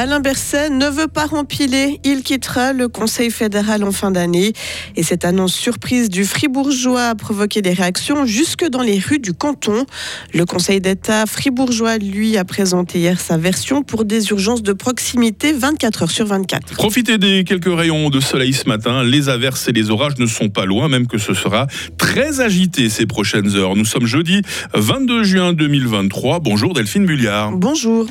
Alain Berset ne veut pas rempiler. Il quittera le Conseil fédéral en fin d'année. Et cette annonce surprise du Fribourgeois a provoqué des réactions jusque dans les rues du canton. Le Conseil d'État fribourgeois, lui, a présenté hier sa version pour des urgences de proximité 24 heures sur 24. Profitez des quelques rayons de soleil ce matin. Les averses et les orages ne sont pas loin, même que ce sera très agité ces prochaines heures. Nous sommes jeudi 22 juin 2023. Bonjour Delphine Bulliard. Bonjour.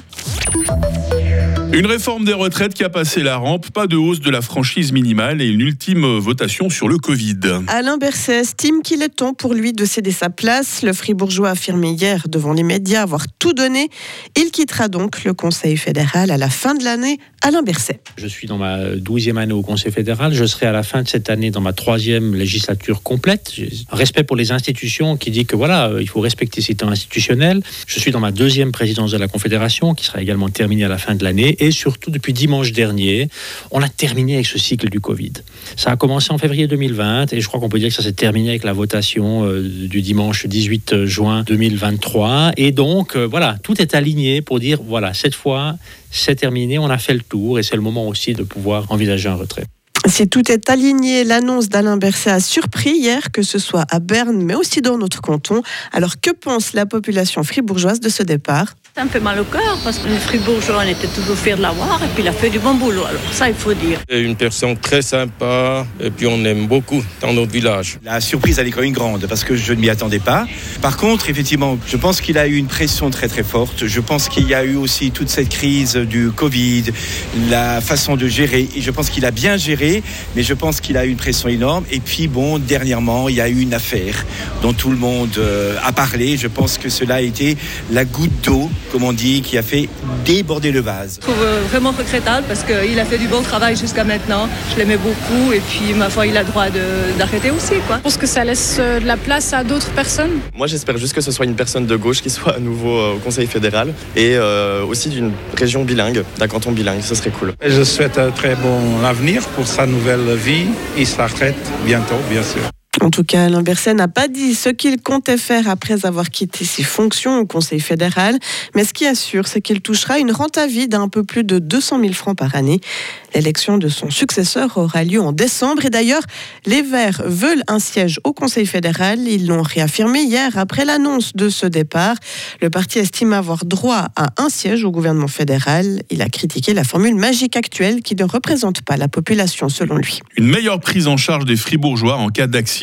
Une réforme des retraites qui a passé la rampe, pas de hausse de la franchise minimale et une ultime votation sur le Covid. Alain Berset estime qu'il est temps pour lui de céder sa place. Le Fribourgeois a affirmé hier devant les médias avoir tout donné. Il quittera donc le Conseil fédéral à la fin de l'année. Alain Berset. Je suis dans ma douzième année au Conseil fédéral. Je serai à la fin de cette année dans ma troisième législature complète. Respect pour les institutions qui dit que voilà, il faut respecter ces temps institutionnels. Je suis dans ma deuxième présidence de la Confédération qui sera également terminée à la fin de l'année et surtout depuis dimanche dernier, on a terminé avec ce cycle du Covid. Ça a commencé en février 2020 et je crois qu'on peut dire que ça s'est terminé avec la votation euh, du dimanche 18 juin 2023. Et donc, euh, voilà, tout est aligné pour dire, voilà, cette fois, c'est terminé, on a fait le tour et c'est le moment aussi de pouvoir envisager un retrait. Si tout est aligné, l'annonce d'Alain Berset a surpris hier, que ce soit à Berne, mais aussi dans notre canton. Alors que pense la population fribourgeoise de ce départ? Un peu mal au cœur parce que le Fribourgeois, on était toujours fiers de l'avoir et puis il a fait du bon boulot. Alors ça, il faut dire. C'est une personne très sympa et puis on aime beaucoup dans notre village. La surprise, elle est quand même grande parce que je ne m'y attendais pas. Par contre, effectivement, je pense qu'il a eu une pression très très forte. Je pense qu'il y a eu aussi toute cette crise du Covid, la façon de gérer. Et je pense qu'il a bien géré, mais je pense qu'il a eu une pression énorme. Et puis bon, dernièrement, il y a eu une affaire dont tout le monde euh, a parlé. Je pense que cela a été la goutte d'eau comme on dit, qui a fait déborder le vase. Je trouve euh, vraiment regrettable parce qu'il a fait du bon travail jusqu'à maintenant. Je l'aimais beaucoup et puis ma foi, il a le droit d'arrêter aussi. Quoi. Je pense que ça laisse euh, de la place à d'autres personnes. Moi, j'espère juste que ce soit une personne de gauche qui soit à nouveau euh, au Conseil fédéral et aussi d'une région bilingue, d'un canton bilingue. Ce serait cool. Je souhaite un très bon avenir pour sa nouvelle vie. Il s'arrête bientôt, bien sûr. En tout cas, Alain Berset n'a pas dit ce qu'il comptait faire après avoir quitté ses fonctions au Conseil fédéral, mais ce qui sûr, c'est qu'il touchera une rente à vie d'un peu plus de 200 000 francs par année. L'élection de son successeur aura lieu en décembre et d'ailleurs, les Verts veulent un siège au Conseil fédéral. Ils l'ont réaffirmé hier après l'annonce de ce départ. Le parti estime avoir droit à un siège au gouvernement fédéral. Il a critiqué la formule magique actuelle qui ne représente pas la population selon lui. Une meilleure prise en charge des fribourgeois en cas d'accident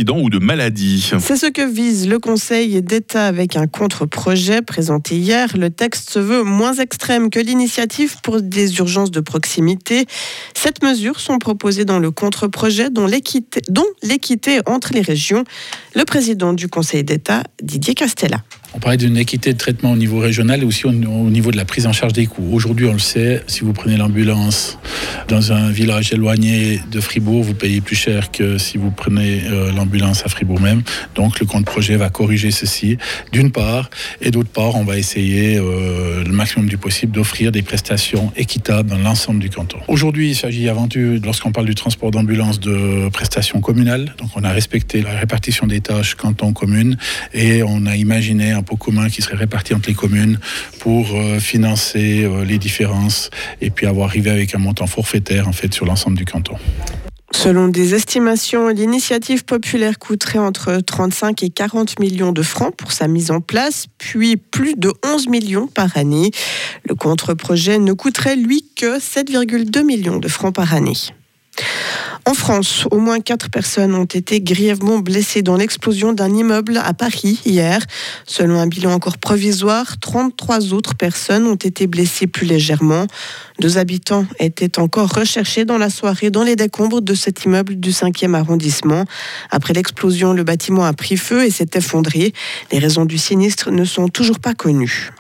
C'est ce que vise le Conseil d'État avec un contre-projet présenté hier. Le texte se veut moins extrême que l'initiative pour des urgences de proximité. Sept mesures sont proposées dans le contre-projet dont l'équité entre les régions. Le président du Conseil d'État, Didier Castella. On parlait d'une équité de traitement au niveau régional et aussi au, niveau de la prise en charge des coûts. Aujourd'hui, on le sait, si vous prenez l'ambulance dans un village éloigné de Fribourg, vous payez plus cher que si vous prenez euh, l'ambulance à Fribourg même. Donc le compte projet va corriger ceci, d'une part, et d'autre part, on va essayer euh, le maximum du possible d'offrir des prestations équitables dans l'ensemble du canton. Aujourd'hui, il s'agit avant tout, lorsqu'on parle du transport d'ambulance, de prestations communales. Donc on a respecté la répartition des tâches canton-commune et on a imaginé un pot commun qui serait réparti entre les communes pour euh, financer euh, les différences et puis avoir arrivé avec un montant forfaitaire en fait sur l'ensemble du canton. Selon des estimations, l'initiative populaire coûterait entre 35 et 40 millions de francs pour sa mise en place, puis plus de 11 millions par année. Le contre-projet ne coûterait, lui, que 7,2 millions de francs par année. En France, au moins quatre personnes ont été grièvement blessées dans l'explosion d'un immeuble à Paris hier. Selon un bilan encore provisoire, 33 autres personnes ont été blessées plus légèrement. Deux habitants étaient encore recherchés dans la soirée dans les décombres de cet immeuble du 5e arrondissement. Après l'explosion, le bâtiment a pris feu et s'est effondré. Les raisons du sinistre ne sont toujours pas connues.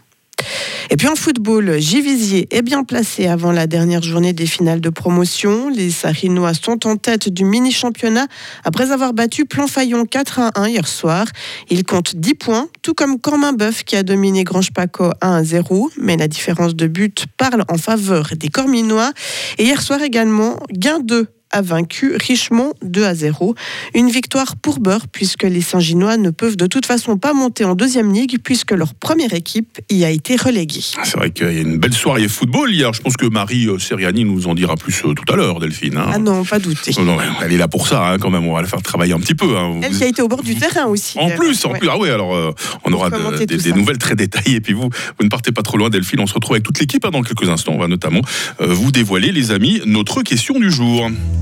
Et puis en football, Givisier est bien placé avant la dernière journée des finales de promotion. Les Sarinois sont en tête du mini-championnat après avoir battu Planfayon 4 à 1 hier soir. Ils comptent 10 points, tout comme Corminboeuf qui a dominé Grange Paco 1 à 0. Mais la différence de but parle en faveur des Corminois. Et hier soir également, gain 2 a vaincu Richemont 2 à 0. Une victoire pour beurre puisque les Saint-Ginois ne peuvent de toute façon pas monter en deuxième ligue puisque leur première équipe y a été reléguée. C'est vrai qu'il y a une belle soirée football hier. Je pense que Marie euh, Seriani nous en dira plus euh, tout à l'heure, Delphine. hein. Ah non, pas douter. Oh non, elle est là pour ça, hein, quand même. On va la faire travailler un petit peu. hein. Elle qui a été au bord du terrain aussi. En plus, en ouais. plus, ah ouais, alors euh, on aura de- des, nouvelles très détaillées. Et puis vous, vous ne partez pas trop loin, Delphine. On se retrouve avec toute l'équipe dans quelques instants. On va notamment euh, vous dévoiler, les amis, notre question du jour.